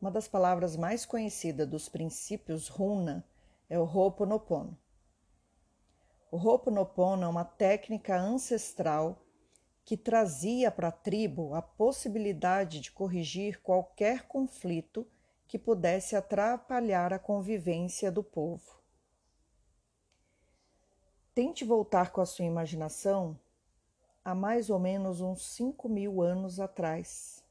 Uma das palavras mais conhecidas dos princípios runa é o Ho'oponopono. O Ho'oponopono é uma técnica ancestral que trazia para a tribo a possibilidade de corrigir qualquer conflito que pudesse atrapalhar a convivência do povo. Tente voltar com a sua imaginação há mais ou menos uns 5 mil anos atrás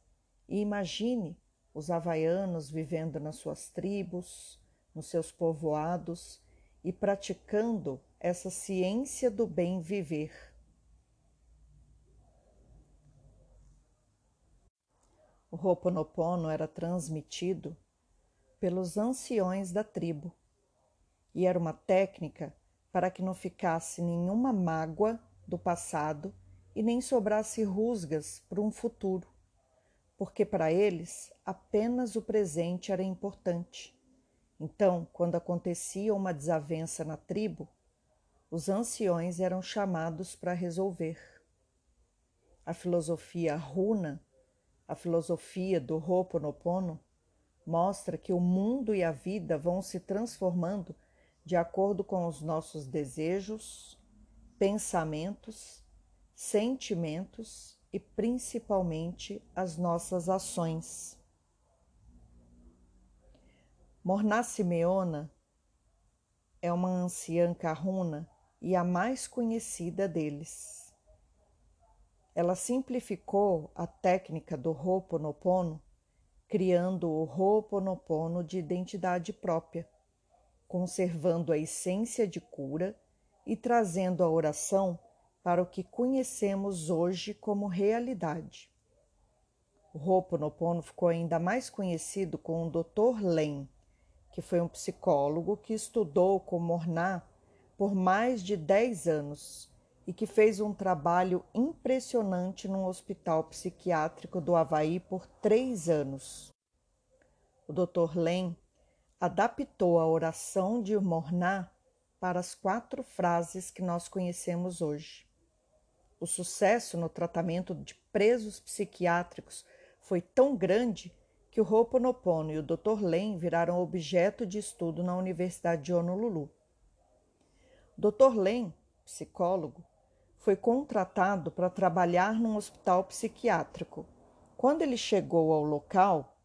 e imagine os havaianos vivendo nas suas tribos, nos seus povoados e praticando essa ciência do bem viver. O Ho'oponopono era transmitido pelos anciões da tribo e era uma técnica para que não ficasse nenhuma mágoa do passado e nem sobrasse rusgas para um futuro, porque para eles apenas o presente era importante. Então, quando acontecia uma desavença na tribo, os anciões eram chamados para resolver. A filosofia runa, a filosofia do Ho'oponopono, mostra que o mundo e a vida vão se transformando de acordo com os nossos desejos, pensamentos, sentimentos e principalmente as nossas ações. Morná Simeona é uma anciã carruna e a mais conhecida deles. Ela simplificou a técnica do Ho'oponopono, criando o Ho'oponopono de identidade própria conservando a essência de cura e trazendo a oração para o que conhecemos hoje como realidade. O Ho'oponopono ficou ainda mais conhecido com o Dr. Len, que foi um psicólogo que estudou com Morná por mais de 10 anos e que fez um trabalho impressionante num hospital psiquiátrico do Havaí por três anos. O Dr. Len adaptou a oração de Morná para as quatro frases que nós conhecemos hoje. O sucesso no tratamento de presos psiquiátricos foi tão grande que o Ho'oponopono e o Dr. Len viraram objeto de estudo na Universidade de Honolulu. Dr. Len, psicólogo, foi contratado para trabalhar num hospital psiquiátrico. Quando ele chegou ao local,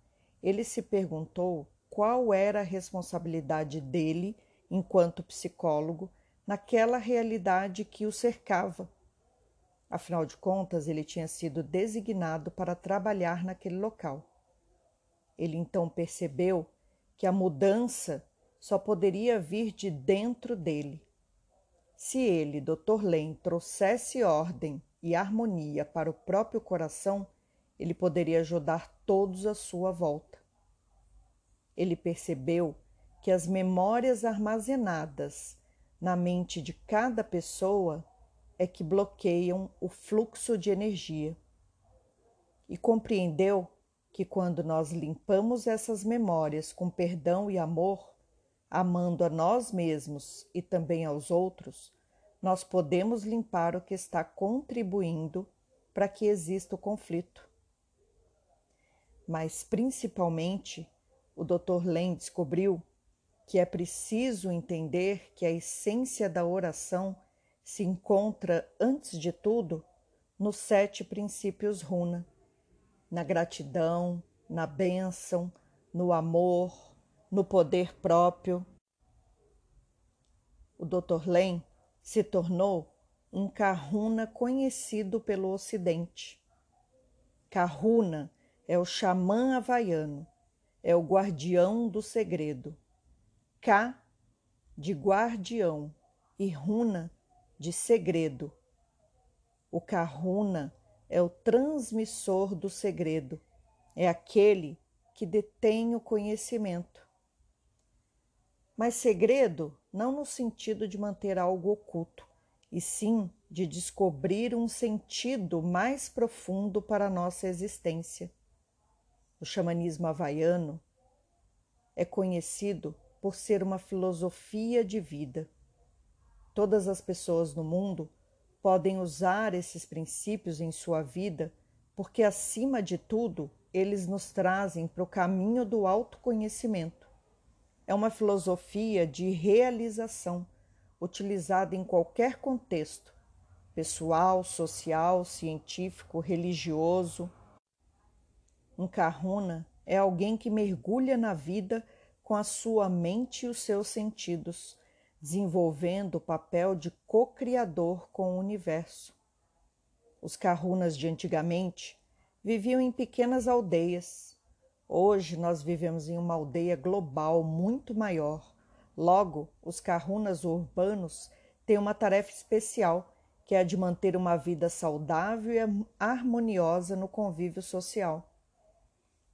ele se perguntou qual era a responsabilidade dele, enquanto psicólogo, naquela realidade que o cercava. Afinal de contas, ele tinha sido designado para trabalhar naquele local. Ele então percebeu que a mudança só poderia vir de dentro dele. Se ele, Dr. Len, trouxesse ordem e harmonia para o próprio coração, ele poderia ajudar todos à sua volta. Ele percebeu que as memórias armazenadas na mente de cada pessoa é que bloqueiam o fluxo de energia. E compreendeu que quando nós limpamos essas memórias com perdão e amor, amando a nós mesmos e também aos outros, nós podemos limpar o que está contribuindo para que exista o conflito. Mas principalmente o Dr. Len descobriu que é preciso entender que a essência da oração se encontra, antes de tudo, nos sete princípios runa, na gratidão, na bênção, no amor, no poder próprio. O Dr. Len se tornou um Kahuna conhecido pelo Ocidente. Kahuna é o xamã havaiano é o guardião do segredo. K de guardião e runa de segredo. O Kahuna é o transmissor do segredo, é aquele que detém o conhecimento. Mas segredo não no sentido de manter algo oculto, e sim de descobrir um sentido mais profundo para a nossa existência. O xamanismo havaiano é conhecido por ser uma filosofia de vida. Todas as pessoas no mundo podem usar esses princípios em sua vida porque acima de tudo, eles nos trazem para o caminho do autoconhecimento. É uma filosofia de realização, utilizada em qualquer contexto, pessoal, social, científico, religioso. Um kahuna é alguém que mergulha na vida com a sua mente e os seus sentidos, desenvolvendo o papel de co-criador com o universo. Os kahunas de antigamente viviam em pequenas aldeias. Hoje nós vivemos em uma aldeia global muito maior. Logo, os kahunas urbanos têm uma tarefa especial, que é a de manter uma vida saudável e harmoniosa no convívio social.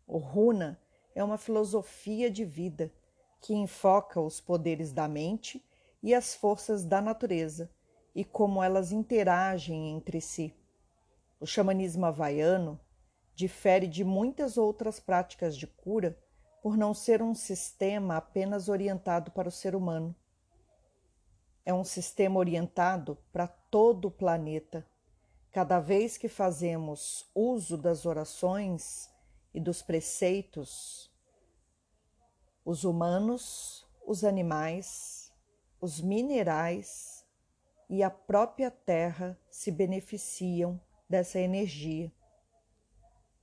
O runa é uma filosofia de vida que enfoca os poderes da mente e as forças da natureza e como elas interagem entre si. O xamanismo havaiano difere de muitas outras práticas de cura por não ser um sistema apenas orientado para o ser humano. É um sistema orientado para todo o planeta. Cada vez que fazemos uso das orações e dos preceitos, os humanos, os animais, os minerais e a própria terra se beneficiam dessa energia.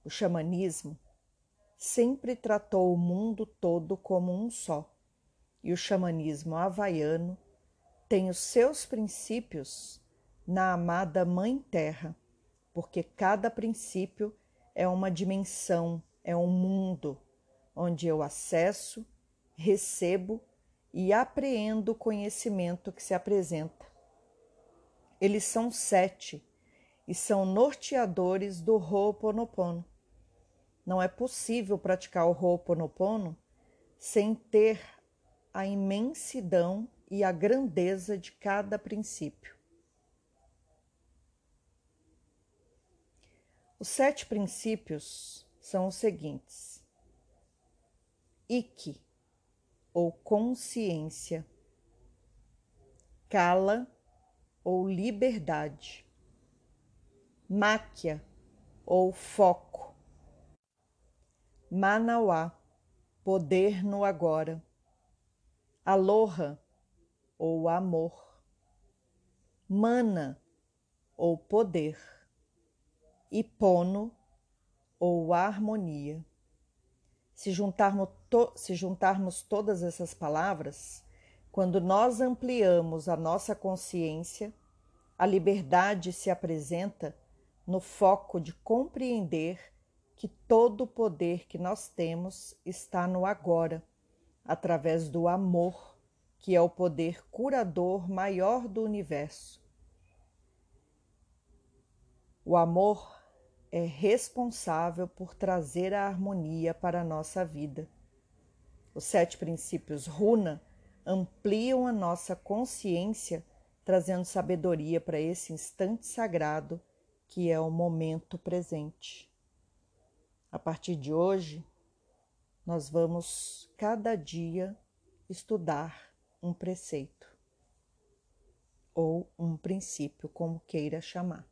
O xamanismo sempre tratou o mundo todo como um só, e o xamanismo havaiano tem os seus princípios na amada Mãe Terra, porque cada princípio é uma dimensão, é um mundo onde eu acesso, recebo e apreendo o conhecimento que se apresenta. Eles são sete e são norteadores do Ho'oponopono. Não é possível praticar o Ho'oponopono sem ter a imensidão e a grandeza de cada princípio. Os sete princípios são os seguintes: Ike, ou consciência, Kala, ou liberdade, Máquia ou foco. Manauá, poder no agora. Aloha ou amor. Mana ou poder. Ipono ou harmonia. Se juntarmos, to se juntarmos todas essas palavras, quando nós ampliamos a nossa consciência, a liberdade se apresenta no foco de compreender que todo o poder que nós temos está no agora, através do amor, que é o poder curador maior do universo. O amor é responsável por trazer a harmonia para a nossa vida. Os sete princípios Runa ampliam a nossa consciência, trazendo sabedoria para esse instante sagrado que é o momento presente. A partir de hoje, nós vamos cada dia estudar um preceito ou um princípio, como queira chamar.